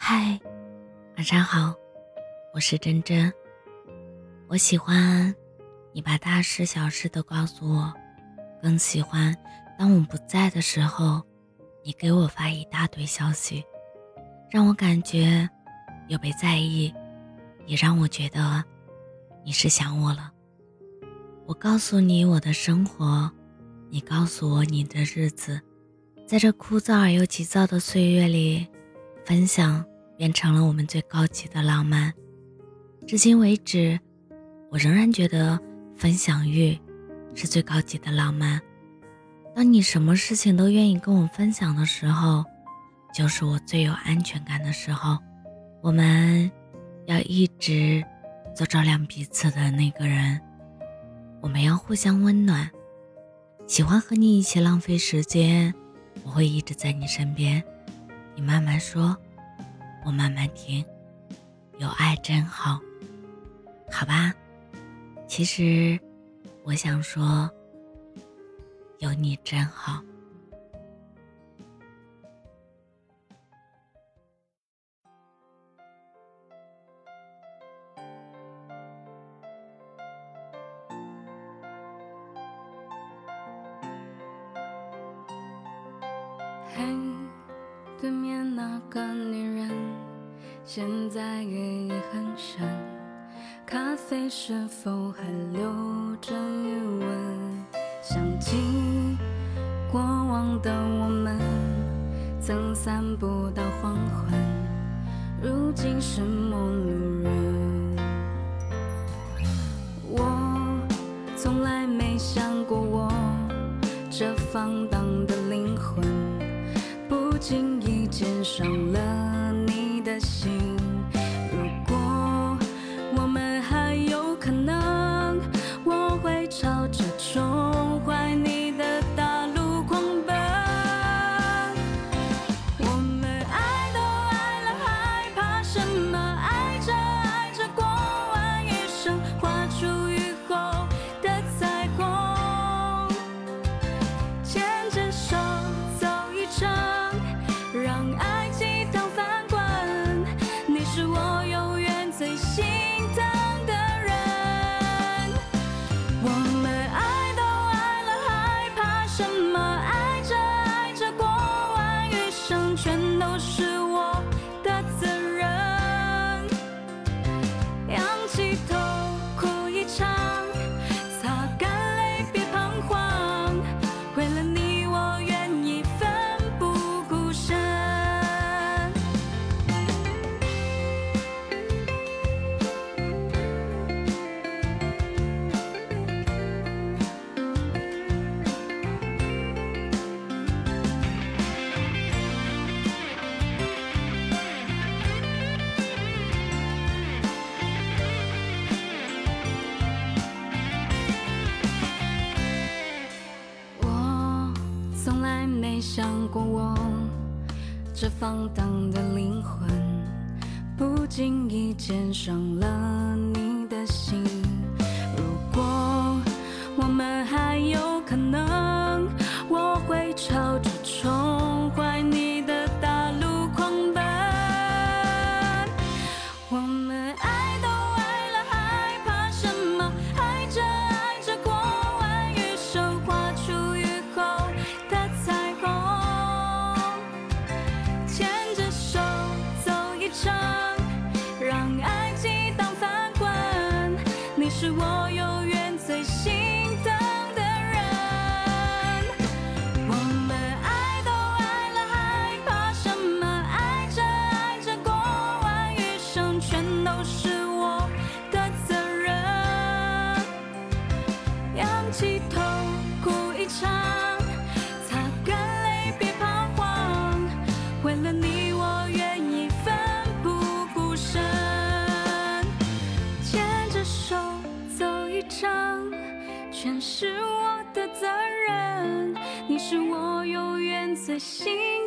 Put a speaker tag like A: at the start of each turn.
A: 嗨，晚上好，我是真真。我喜欢你把大事小事都告诉我，更喜欢当我不在的时候，你给我发一大堆消息，让我感觉有被在意，也让我觉得你是想我了。我告诉你我的生活，你告诉我你的日子，在这枯燥而又急躁的岁月里，分享。变成了我们最高级的浪漫。至今为止，我仍然觉得分享欲是最高级的浪漫。当你什么事情都愿意跟我分享的时候，就是我最有安全感的时候。我们要一直做照亮彼此的那个人，我们要互相温暖。喜欢和你一起浪费时间，我会一直在你身边。你慢慢说。我慢慢听，有爱真好，好吧。其实我想说，有你真好。
B: 对面那个女人。现在夜已很深，咖啡是否还留着余温？想起过往的我们，曾散步到黄昏，如今是陌路人。我从来没想过，我这放荡的灵魂，不经意间伤了。生全都是想过我这放荡的灵魂，不经意间伤了伤，让爱激荡翻滚，你是我永远最心疼的人。我们爱都爱了，还怕什么？爱着爱着，过完余生全都是我的责任。仰起头，哭一场。擦干泪别彷徨，为了你我愿意身牵着手走一程全是我的责任你是我永远最心